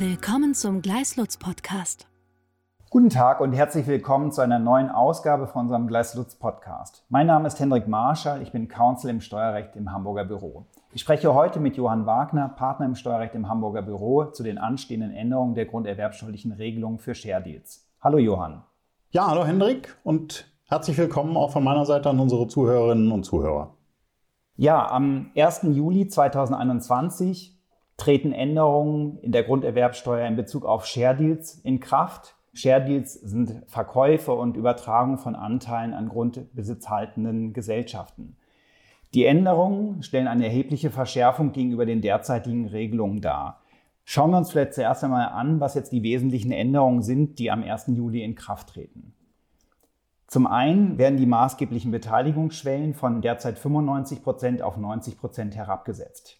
Willkommen zum Gleislutz Podcast. Guten Tag und herzlich willkommen zu einer neuen Ausgabe von unserem Gleislutz Podcast. Mein Name ist Hendrik Marschall, ich bin Counsel im Steuerrecht im Hamburger Büro. Ich spreche heute mit Johann Wagner, Partner im Steuerrecht im Hamburger Büro, zu den anstehenden Änderungen der grunderwerbsteuerlichen Regelung für Share Deals. Hallo Johann. Ja, hallo Hendrik und herzlich willkommen auch von meiner Seite an unsere Zuhörerinnen und Zuhörer. Ja, am 1. Juli 2021 treten Änderungen in der Grunderwerbsteuer in Bezug auf Share Deals in Kraft. Share Deals sind Verkäufe und Übertragung von Anteilen an grundbesitzhaltenden Gesellschaften. Die Änderungen stellen eine erhebliche Verschärfung gegenüber den derzeitigen Regelungen dar. Schauen wir uns vielleicht zuerst einmal an, was jetzt die wesentlichen Änderungen sind, die am 1. Juli in Kraft treten. Zum einen werden die maßgeblichen Beteiligungsschwellen von derzeit 95 Prozent auf 90 Prozent herabgesetzt.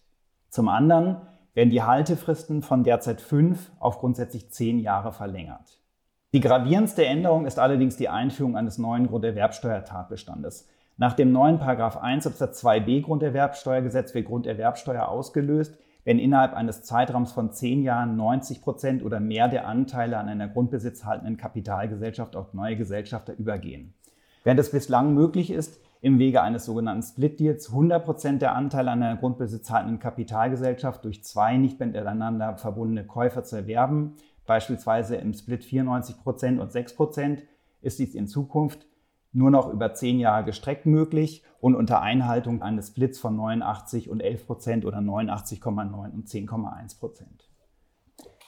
Zum anderen werden die Haltefristen von derzeit fünf auf grundsätzlich zehn Jahre verlängert. Die gravierendste Änderung ist allerdings die Einführung eines neuen Grunderwerbsteuertatbestandes. Nach dem neuen 1 Absatz 2b Grunderwerbsteuergesetz wird Grunderwerbsteuer ausgelöst, wenn innerhalb eines Zeitraums von zehn Jahren 90 Prozent oder mehr der Anteile an einer grundbesitzhaltenden Kapitalgesellschaft auf neue Gesellschafter übergehen. Während es bislang möglich ist, im Wege eines sogenannten Split Deals. 100% der Anteile an einer grundbesitzhaltenden Kapitalgesellschaft durch zwei nicht miteinander verbundene Käufer zu erwerben, beispielsweise im Split 94% und 6%, ist dies in Zukunft nur noch über zehn Jahre gestreckt möglich und unter Einhaltung eines Splits von 89 und 11% oder 89,9 und 10,1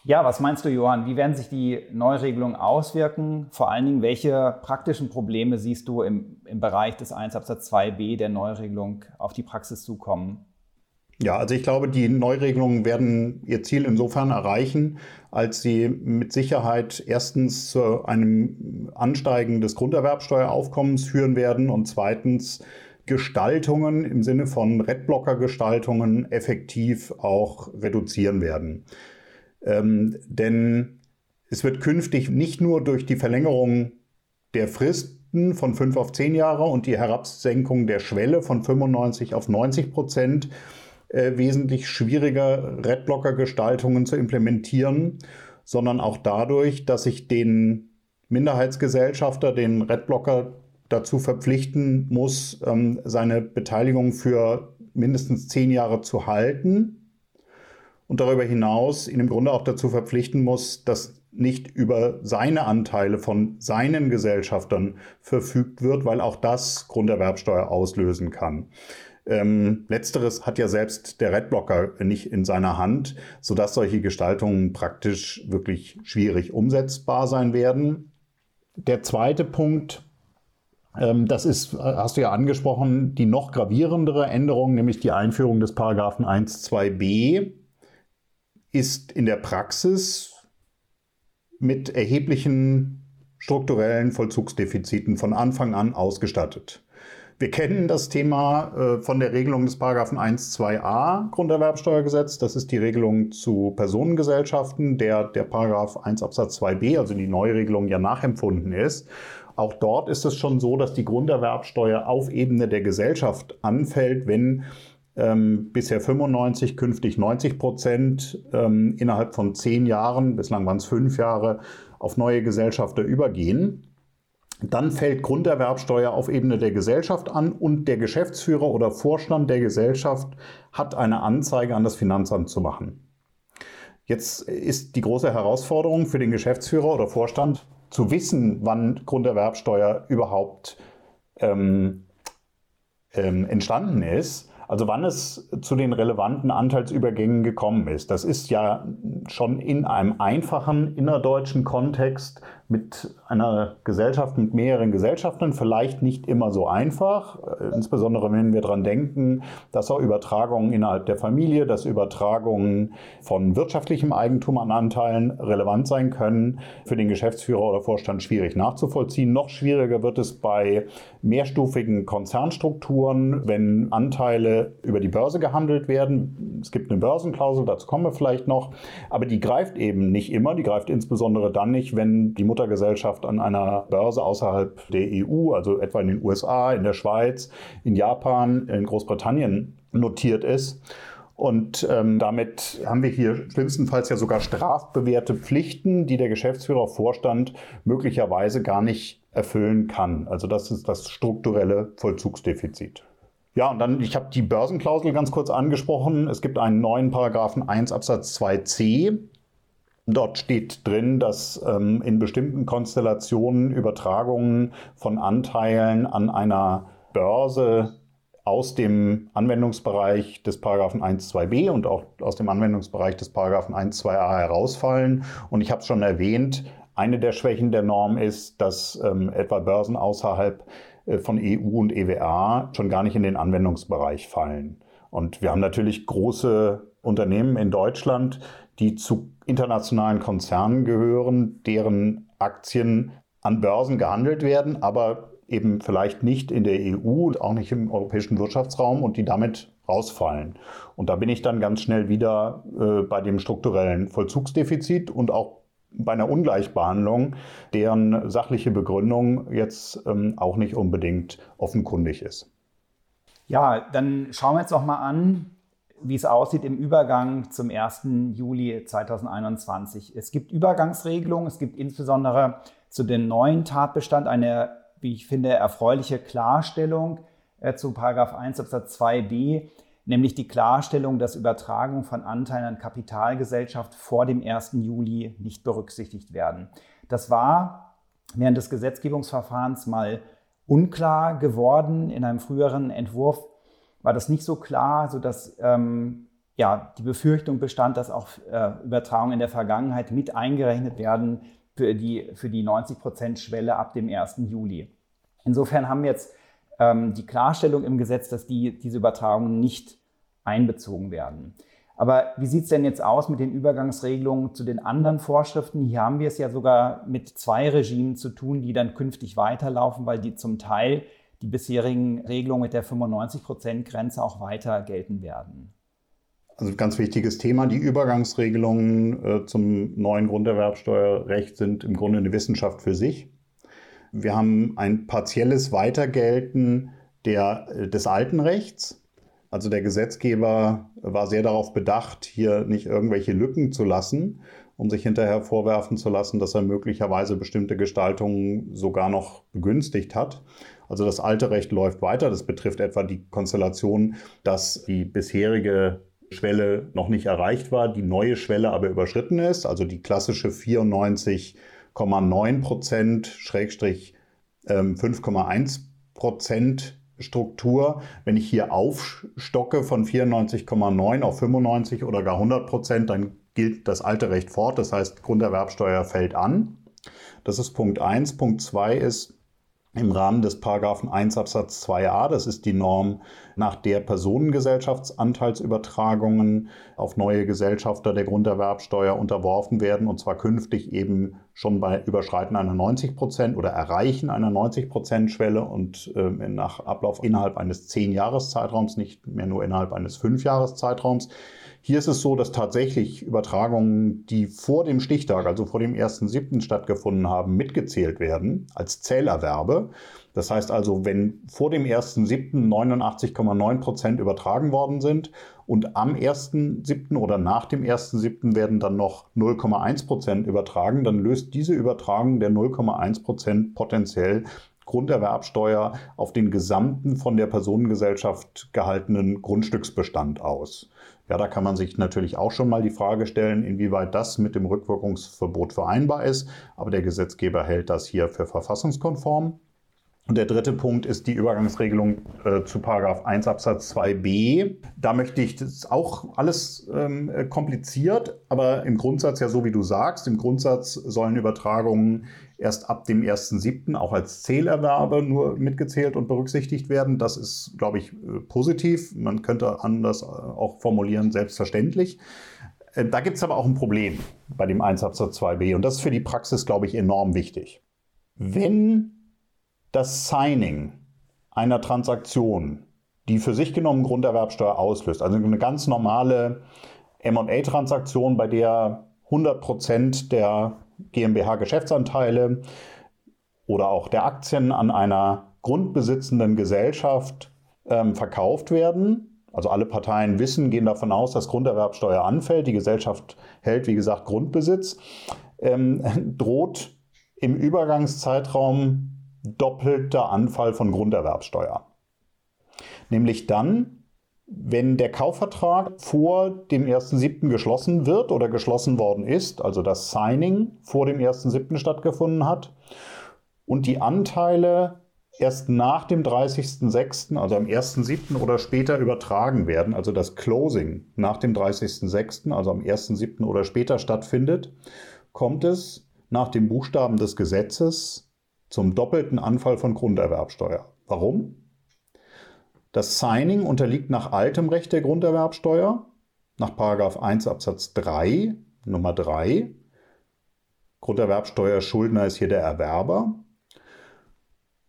ja, was meinst du, Johann? Wie werden sich die Neuregelungen auswirken? Vor allen Dingen, welche praktischen Probleme siehst du im, im Bereich des 1 Absatz 2b der Neuregelung auf die Praxis zukommen? Ja, also ich glaube, die Neuregelungen werden ihr Ziel insofern erreichen, als sie mit Sicherheit erstens zu einem Ansteigen des Grunderwerbsteueraufkommens führen werden und zweitens Gestaltungen im Sinne von Redblocker-Gestaltungen effektiv auch reduzieren werden. Ähm, denn es wird künftig nicht nur durch die Verlängerung der Fristen von 5 auf 10 Jahre und die Herabsenkung der Schwelle von 95 auf 90 Prozent äh, wesentlich schwieriger Redblocker-Gestaltungen zu implementieren, sondern auch dadurch, dass ich den Minderheitsgesellschafter, den Redblocker dazu verpflichten muss, ähm, seine Beteiligung für mindestens zehn Jahre zu halten und darüber hinaus ihn im Grunde auch dazu verpflichten muss, dass nicht über seine Anteile von seinen Gesellschaftern verfügt wird, weil auch das Grunderwerbsteuer auslösen kann. Ähm, letzteres hat ja selbst der Redblocker nicht in seiner Hand, sodass solche Gestaltungen praktisch wirklich schwierig umsetzbar sein werden. Der zweite Punkt, ähm, das ist, hast du ja angesprochen, die noch gravierendere Änderung, nämlich die Einführung des Paragraphen 1.2b ist in der Praxis mit erheblichen strukturellen Vollzugsdefiziten von Anfang an ausgestattet. Wir kennen das Thema äh, von der Regelung des Paragraphen 1.2a Grunderwerbsteuergesetz. Das ist die Regelung zu Personengesellschaften, der der Paragraph 1 Absatz 2b, also die Neuregelung, ja nachempfunden ist. Auch dort ist es schon so, dass die Grunderwerbsteuer auf Ebene der Gesellschaft anfällt, wenn ähm, bisher 95, künftig 90 Prozent ähm, innerhalb von zehn Jahren, bislang waren es fünf Jahre, auf neue Gesellschafter übergehen. Dann fällt Grunderwerbsteuer auf Ebene der Gesellschaft an und der Geschäftsführer oder Vorstand der Gesellschaft hat eine Anzeige an das Finanzamt zu machen. Jetzt ist die große Herausforderung für den Geschäftsführer oder Vorstand zu wissen, wann Grunderwerbsteuer überhaupt ähm, ähm, entstanden ist also wann es zu den relevanten Anteilsübergängen gekommen ist. Das ist ja schon in einem einfachen innerdeutschen Kontext mit einer Gesellschaft mit mehreren Gesellschaften vielleicht nicht immer so einfach. Äh, insbesondere wenn wir daran denken, dass auch Übertragungen innerhalb der Familie, dass Übertragungen von wirtschaftlichem Eigentum an Anteilen relevant sein können, für den Geschäftsführer oder Vorstand schwierig nachzuvollziehen. Noch schwieriger wird es bei mehrstufigen Konzernstrukturen, wenn Anteile über die Börse gehandelt werden. Es gibt eine Börsenklausel, dazu kommen wir vielleicht noch, aber die greift eben nicht immer. Die greift insbesondere dann nicht, wenn die Mutter Muttergesellschaft an einer Börse außerhalb der EU, also etwa in den USA, in der Schweiz, in Japan, in Großbritannien notiert ist. Und ähm, damit haben wir hier schlimmstenfalls ja sogar strafbewährte Pflichten, die der Geschäftsführer, Vorstand möglicherweise gar nicht erfüllen kann. Also das ist das strukturelle Vollzugsdefizit. Ja, und dann, ich habe die Börsenklausel ganz kurz angesprochen. Es gibt einen neuen Paragraphen 1 Absatz 2c. Dort steht drin, dass ähm, in bestimmten Konstellationen Übertragungen von Anteilen an einer Börse aus dem Anwendungsbereich des Paragraphen 1.2b und auch aus dem Anwendungsbereich des Paragraphen 1.2a herausfallen. Und ich habe es schon erwähnt, eine der Schwächen der Norm ist, dass ähm, etwa Börsen außerhalb äh, von EU und EWA schon gar nicht in den Anwendungsbereich fallen. Und wir haben natürlich große Unternehmen in Deutschland, die zu internationalen Konzernen gehören, deren Aktien an Börsen gehandelt werden, aber eben vielleicht nicht in der EU und auch nicht im europäischen Wirtschaftsraum und die damit rausfallen. Und da bin ich dann ganz schnell wieder äh, bei dem strukturellen Vollzugsdefizit und auch bei einer Ungleichbehandlung, deren sachliche Begründung jetzt ähm, auch nicht unbedingt offenkundig ist. Ja, dann schauen wir uns doch mal an, wie es aussieht im Übergang zum 1. Juli 2021. Es gibt Übergangsregelungen, es gibt insbesondere zu den neuen Tatbestand eine wie ich finde, erfreuliche Klarstellung äh, zu 1 Absatz 2b, nämlich die Klarstellung, dass Übertragungen von Anteilen an Kapitalgesellschaft vor dem 1. Juli nicht berücksichtigt werden. Das war während des Gesetzgebungsverfahrens mal unklar geworden. In einem früheren Entwurf war das nicht so klar, sodass ähm, ja, die Befürchtung bestand, dass auch äh, Übertragungen in der Vergangenheit mit eingerechnet werden für die, für die 90-Prozent-Schwelle ab dem 1. Juli. Insofern haben wir jetzt ähm, die Klarstellung im Gesetz, dass die, diese Übertragungen nicht einbezogen werden. Aber wie sieht es denn jetzt aus mit den Übergangsregelungen zu den anderen Vorschriften? Hier haben wir es ja sogar mit zwei Regimen zu tun, die dann künftig weiterlaufen, weil die zum Teil die bisherigen Regelungen mit der 95-Prozent-Grenze auch weiter gelten werden. Also ganz wichtiges Thema. Die Übergangsregelungen äh, zum neuen Grunderwerbsteuerrecht sind im Grunde eine Wissenschaft für sich. Wir haben ein partielles Weitergelten der, äh, des alten Rechts. Also der Gesetzgeber war sehr darauf bedacht, hier nicht irgendwelche Lücken zu lassen, um sich hinterher vorwerfen zu lassen, dass er möglicherweise bestimmte Gestaltungen sogar noch begünstigt hat. Also das alte Recht läuft weiter. Das betrifft etwa die Konstellation, dass die bisherige Schwelle noch nicht erreicht war, die neue Schwelle aber überschritten ist, also die klassische 94,9 Prozent, Schrägstrich 5,1 ähm, Prozent Struktur. Wenn ich hier aufstocke von 94,9 auf 95 oder gar 100 Prozent, dann gilt das alte Recht fort. Das heißt, Grunderwerbsteuer fällt an. Das ist Punkt 1. Punkt 2 ist, im Rahmen des Paragraphen 1 Absatz 2a, das ist die Norm, nach der Personengesellschaftsanteilsübertragungen auf neue Gesellschafter der Grunderwerbsteuer unterworfen werden und zwar künftig eben schon bei Überschreiten einer 90 Prozent oder Erreichen einer 90 Prozent Schwelle und äh, nach Ablauf innerhalb eines 10 Jahreszeitraums, nicht mehr nur innerhalb eines 5 Jahreszeitraums. Hier ist es so, dass tatsächlich Übertragungen, die vor dem Stichtag, also vor dem 1.7. stattgefunden haben, mitgezählt werden als Zählerwerbe. Das heißt also, wenn vor dem 1.7. 89,9 Prozent übertragen worden sind und am 1.7. oder nach dem 1.7. werden dann noch 0,1 Prozent übertragen, dann löst diese Übertragung der 0,1 Prozent potenziell Grunderwerbsteuer auf den gesamten von der Personengesellschaft gehaltenen Grundstücksbestand aus. Ja, da kann man sich natürlich auch schon mal die Frage stellen, inwieweit das mit dem Rückwirkungsverbot vereinbar ist. Aber der Gesetzgeber hält das hier für verfassungskonform. Und der dritte Punkt ist die Übergangsregelung äh, zu Paragraph 1 Absatz 2b. Da möchte ich, das ist auch alles ähm, kompliziert, aber im Grundsatz ja so wie du sagst, im Grundsatz sollen Übertragungen erst ab dem 1.7. auch als Zählerwerbe nur mitgezählt und berücksichtigt werden. Das ist, glaube ich, äh, positiv. Man könnte anders äh, auch formulieren, selbstverständlich. Äh, da gibt es aber auch ein Problem bei dem 1 Absatz 2b und das ist für die Praxis, glaube ich, enorm wichtig. Wenn das Signing einer Transaktion, die für sich genommen Grunderwerbsteuer auslöst, also eine ganz normale MA-Transaktion, bei der 100% der GmbH-Geschäftsanteile oder auch der Aktien an einer grundbesitzenden Gesellschaft ähm, verkauft werden, also alle Parteien wissen, gehen davon aus, dass Grunderwerbsteuer anfällt, die Gesellschaft hält, wie gesagt, Grundbesitz, ähm, droht im Übergangszeitraum doppelter Anfall von Grunderwerbsteuer. Nämlich dann, wenn der Kaufvertrag vor dem 1.7. geschlossen wird oder geschlossen worden ist, also das Signing vor dem 1.7. stattgefunden hat und die Anteile erst nach dem 30.06., also am 1.07. oder später übertragen werden, also das Closing nach dem 30.06., also am 1.07. oder später stattfindet, kommt es nach dem Buchstaben des Gesetzes zum doppelten Anfall von Grunderwerbsteuer. Warum? Das Signing unterliegt nach altem Recht der Grunderwerbsteuer, nach 1 Absatz 3, Nummer 3. Grunderwerbsteuerschuldner ist hier der Erwerber.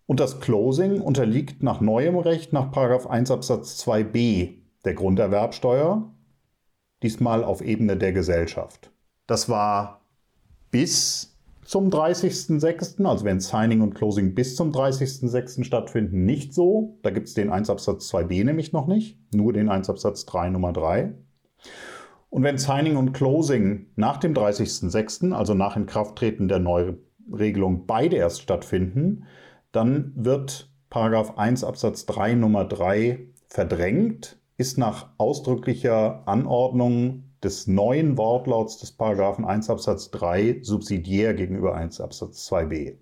Und das Closing unterliegt nach neuem Recht nach 1 Absatz 2b der Grunderwerbsteuer, diesmal auf Ebene der Gesellschaft. Das war bis zum 30.06., also wenn Signing und Closing bis zum 30.06. stattfinden, nicht so. Da gibt es den 1 Absatz 2b nämlich noch nicht, nur den 1 Absatz 3 Nummer 3. Und wenn Signing und Closing nach dem 30.06., also nach Inkrafttreten der Neuregelung, beide erst stattfinden, dann wird Paragraph 1 Absatz 3 Nummer 3 verdrängt, ist nach ausdrücklicher Anordnung des neuen Wortlauts des Paragraphen 1 Absatz 3 subsidiär gegenüber 1 Absatz 2b.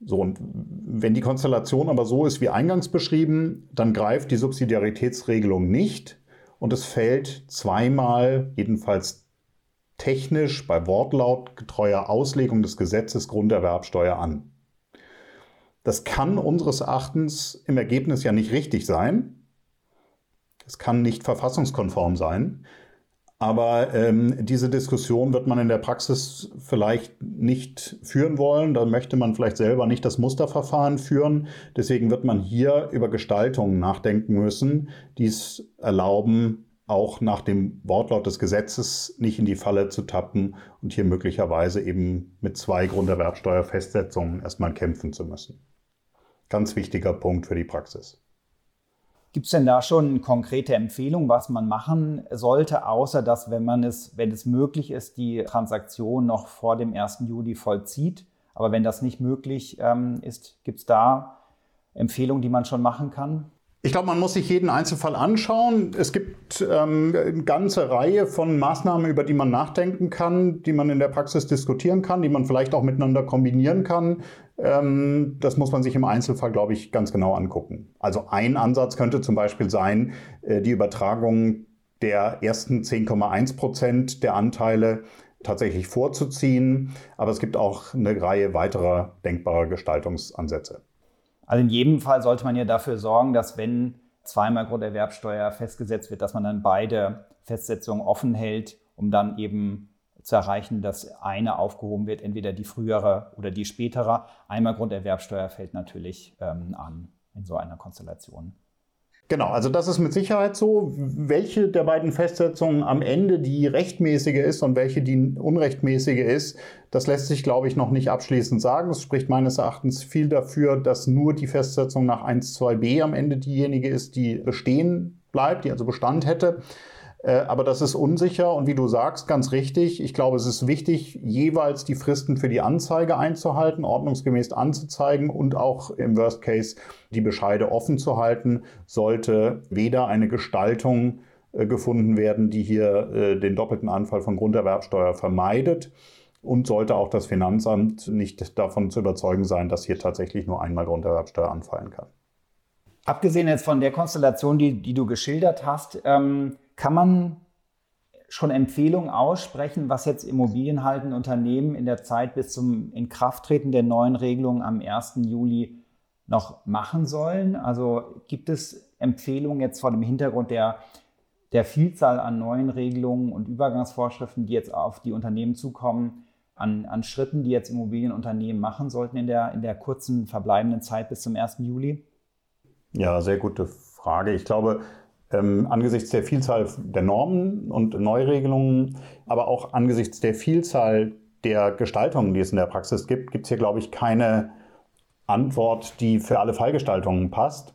So, und wenn die Konstellation aber so ist wie eingangs beschrieben, dann greift die Subsidiaritätsregelung nicht und es fällt zweimal, jedenfalls technisch bei wortlautgetreuer Auslegung des Gesetzes Grunderwerbsteuer an. Das kann unseres Erachtens im Ergebnis ja nicht richtig sein. Es kann nicht verfassungskonform sein. Aber ähm, diese Diskussion wird man in der Praxis vielleicht nicht führen wollen. Da möchte man vielleicht selber nicht das Musterverfahren führen. Deswegen wird man hier über Gestaltungen nachdenken müssen, die es erlauben, auch nach dem Wortlaut des Gesetzes nicht in die Falle zu tappen und hier möglicherweise eben mit zwei Grunderwerbsteuerfestsetzungen erstmal kämpfen zu müssen. Ganz wichtiger Punkt für die Praxis. Gibt es denn da schon konkrete Empfehlungen, was man machen sollte, außer dass, wenn man es, wenn es möglich ist, die Transaktion noch vor dem 1. Juli vollzieht? Aber wenn das nicht möglich ähm, ist, gibt es da Empfehlungen, die man schon machen kann? Ich glaube, man muss sich jeden Einzelfall anschauen. Es gibt ähm, eine ganze Reihe von Maßnahmen, über die man nachdenken kann, die man in der Praxis diskutieren kann, die man vielleicht auch miteinander kombinieren kann. Ähm, das muss man sich im Einzelfall, glaube ich, ganz genau angucken. Also ein Ansatz könnte zum Beispiel sein, äh, die Übertragung der ersten 10,1 Prozent der Anteile tatsächlich vorzuziehen. Aber es gibt auch eine Reihe weiterer denkbarer Gestaltungsansätze. Also in jedem Fall sollte man ja dafür sorgen, dass wenn zweimal Grunderwerbsteuer festgesetzt wird, dass man dann beide Festsetzungen offen hält, um dann eben zu erreichen, dass eine aufgehoben wird, entweder die frühere oder die spätere. Einmal Grunderwerbsteuer fällt natürlich ähm, an in so einer Konstellation. Genau, also das ist mit Sicherheit so. Welche der beiden Festsetzungen am Ende die rechtmäßige ist und welche die unrechtmäßige ist, das lässt sich, glaube ich, noch nicht abschließend sagen. Es spricht meines Erachtens viel dafür, dass nur die Festsetzung nach 1.2b am Ende diejenige ist, die bestehen bleibt, die also Bestand hätte. Äh, aber das ist unsicher und wie du sagst, ganz richtig. Ich glaube, es ist wichtig, jeweils die Fristen für die Anzeige einzuhalten, ordnungsgemäß anzuzeigen und auch im Worst Case die Bescheide offen zu halten, sollte weder eine Gestaltung äh, gefunden werden, die hier äh, den doppelten Anfall von Grunderwerbsteuer vermeidet. Und sollte auch das Finanzamt nicht davon zu überzeugen sein, dass hier tatsächlich nur einmal Grunderwerbsteuer anfallen kann. Abgesehen jetzt von der Konstellation, die, die du geschildert hast, ähm kann man schon Empfehlungen aussprechen, was jetzt immobilienhaltende Unternehmen in der Zeit bis zum Inkrafttreten der neuen Regelung am 1. Juli noch machen sollen? Also gibt es Empfehlungen jetzt vor dem Hintergrund der, der Vielzahl an neuen Regelungen und Übergangsvorschriften, die jetzt auf die Unternehmen zukommen, an, an Schritten, die jetzt Immobilienunternehmen machen sollten in der, in der kurzen verbleibenden Zeit bis zum 1. Juli? Ja, sehr gute Frage. Ich glaube, ähm, angesichts der Vielzahl der Normen und Neuregelungen, aber auch angesichts der Vielzahl der Gestaltungen, die es in der Praxis gibt, gibt es hier, glaube ich, keine Antwort, die für alle Fallgestaltungen passt.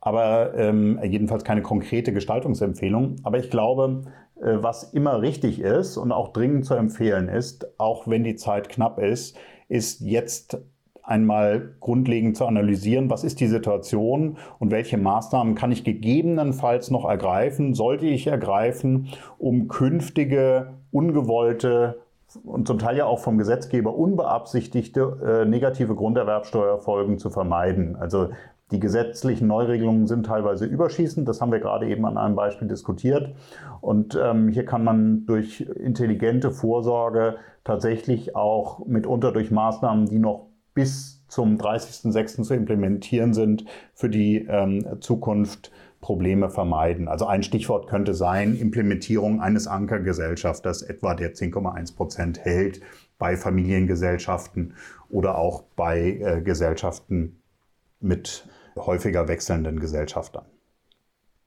aber ähm, jedenfalls keine konkrete Gestaltungsempfehlung. Aber ich glaube, äh, was immer richtig ist und auch dringend zu empfehlen ist, auch wenn die Zeit knapp ist, ist jetzt einmal grundlegend zu analysieren, was ist die Situation und welche Maßnahmen kann ich gegebenenfalls noch ergreifen, sollte ich ergreifen, um künftige ungewollte und zum Teil ja auch vom Gesetzgeber unbeabsichtigte äh, negative Grunderwerbsteuerfolgen zu vermeiden. Also die gesetzlichen Neuregelungen sind teilweise überschießend, das haben wir gerade eben an einem Beispiel diskutiert. Und ähm, hier kann man durch intelligente Vorsorge tatsächlich auch mitunter durch Maßnahmen, die noch bis zum 30.06. zu implementieren sind, für die ähm, Zukunft Probleme vermeiden. Also ein Stichwort könnte sein Implementierung eines Ankergesellschafters, etwa der 10,1 Prozent hält bei Familiengesellschaften oder auch bei äh, Gesellschaften mit häufiger wechselnden Gesellschaftern.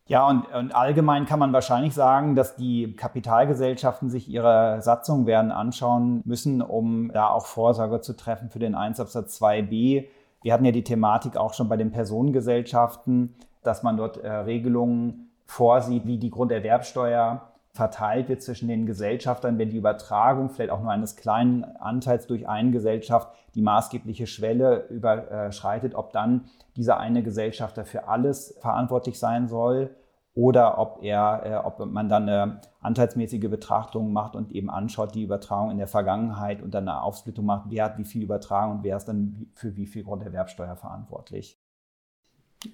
Ja, und, und, allgemein kann man wahrscheinlich sagen, dass die Kapitalgesellschaften sich ihre Satzung werden anschauen müssen, um da auch Vorsorge zu treffen für den Einsatz 2b. Wir hatten ja die Thematik auch schon bei den Personengesellschaften, dass man dort äh, Regelungen vorsieht, wie die Grunderwerbsteuer verteilt wird zwischen den Gesellschaftern, wenn die Übertragung vielleicht auch nur eines kleinen Anteils durch eine Gesellschaft die maßgebliche Schwelle überschreitet, ob dann dieser eine Gesellschafter für alles verantwortlich sein soll oder ob er, äh, ob man dann eine anteilsmäßige Betrachtung macht und eben anschaut, die Übertragung in der Vergangenheit und dann eine Aufsplittung macht, wer hat wie viel übertragen und wer ist dann für wie viel Grunderwerbsteuer verantwortlich.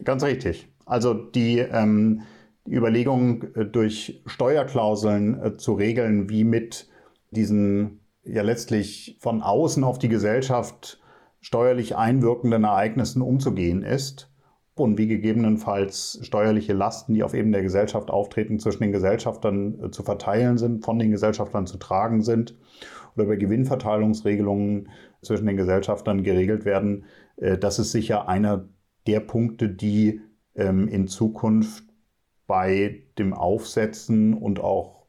Ganz richtig. Also die, ähm, Überlegung, äh, durch Steuerklauseln äh, zu regeln, wie mit diesen ja letztlich von außen auf die Gesellschaft steuerlich einwirkenden Ereignissen umzugehen ist und wie gegebenenfalls steuerliche Lasten, die auf Ebene der Gesellschaft auftreten, zwischen den Gesellschaftern äh, zu verteilen sind, von den Gesellschaftern zu tragen sind oder über Gewinnverteilungsregelungen zwischen den Gesellschaftern geregelt werden. Äh, das ist sicher einer der Punkte, die ähm, in Zukunft bei dem Aufsetzen und auch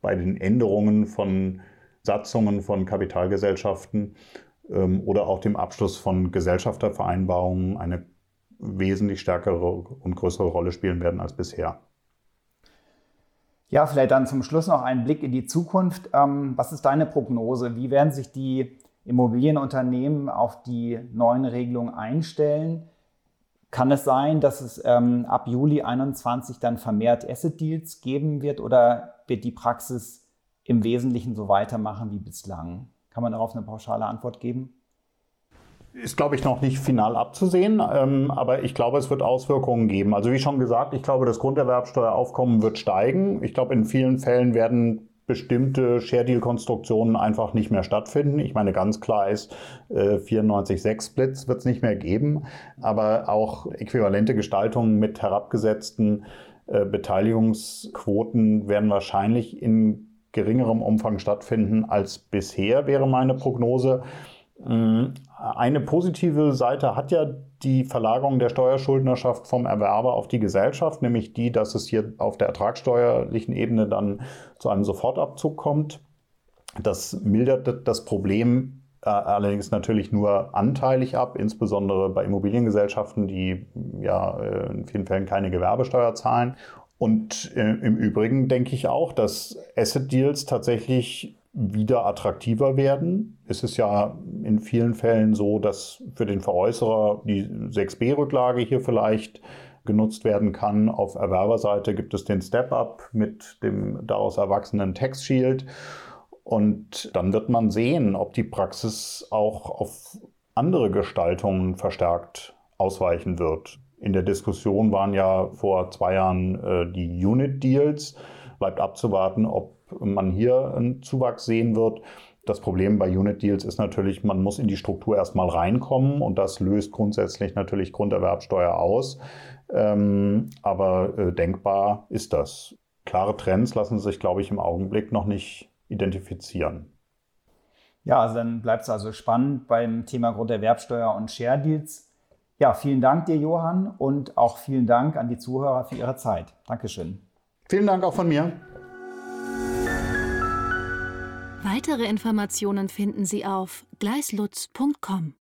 bei den Änderungen von Satzungen von Kapitalgesellschaften ähm, oder auch dem Abschluss von Gesellschaftervereinbarungen eine wesentlich stärkere und größere Rolle spielen werden als bisher. Ja, vielleicht dann zum Schluss noch ein Blick in die Zukunft. Ähm, was ist deine Prognose? Wie werden sich die Immobilienunternehmen auf die neuen Regelungen einstellen? Kann es sein, dass es ähm, ab Juli 2021 dann vermehrt Asset Deals geben wird oder wird die Praxis im Wesentlichen so weitermachen wie bislang? Kann man darauf eine pauschale Antwort geben? Ist, glaube ich, noch nicht final abzusehen, ähm, aber ich glaube, es wird Auswirkungen geben. Also wie schon gesagt, ich glaube, das Grunderwerbsteueraufkommen wird steigen. Ich glaube, in vielen Fällen werden bestimmte Share-Deal-Konstruktionen einfach nicht mehr stattfinden. Ich meine, ganz klar ist, äh, 94-6-Splits wird es nicht mehr geben, aber auch äquivalente Gestaltungen mit herabgesetzten äh, Beteiligungsquoten werden wahrscheinlich in geringerem Umfang stattfinden als bisher, wäre meine Prognose. Mm, eine positive Seite hat ja die Verlagerung der Steuerschuldnerschaft vom Erwerber auf die Gesellschaft, nämlich die, dass es hier auf der ertragssteuerlichen Ebene dann zu einem Sofortabzug kommt. Das mildert das Problem äh, allerdings natürlich nur anteilig ab, insbesondere bei Immobiliengesellschaften, die ja äh, in vielen Fällen keine Gewerbesteuer zahlen. Und äh, im Übrigen denke ich auch, dass Asset Deals tatsächlich wieder attraktiver werden. Es ist ja in vielen Fällen so, dass für den Veräußerer die 6b-Rücklage hier vielleicht genutzt werden kann. Auf Erwerberseite gibt es den Step-Up mit dem daraus erwachsenen Tax Shield. Und dann wird man sehen, ob die Praxis auch auf andere Gestaltungen verstärkt ausweichen wird. In der Diskussion waren ja vor zwei Jahren äh, die Unit-Deals. Bleibt abzuwarten, ob man hier einen Zuwachs sehen wird. Das Problem bei Unit-Deals ist natürlich, man muss in die Struktur erstmal reinkommen und das löst grundsätzlich natürlich Grunderwerbsteuer aus. Ähm, aber äh, denkbar ist das. Klare Trends lassen sich, glaube ich, im Augenblick noch nicht identifizieren. Ja, also dann bleibt es also spannend beim Thema Grunderwerbsteuer und Share Deals. Ja, vielen Dank dir, Johann, und auch vielen Dank an die Zuhörer für ihre Zeit. Dankeschön. Vielen Dank auch von mir. Weitere Informationen finden Sie auf gleislutz.com.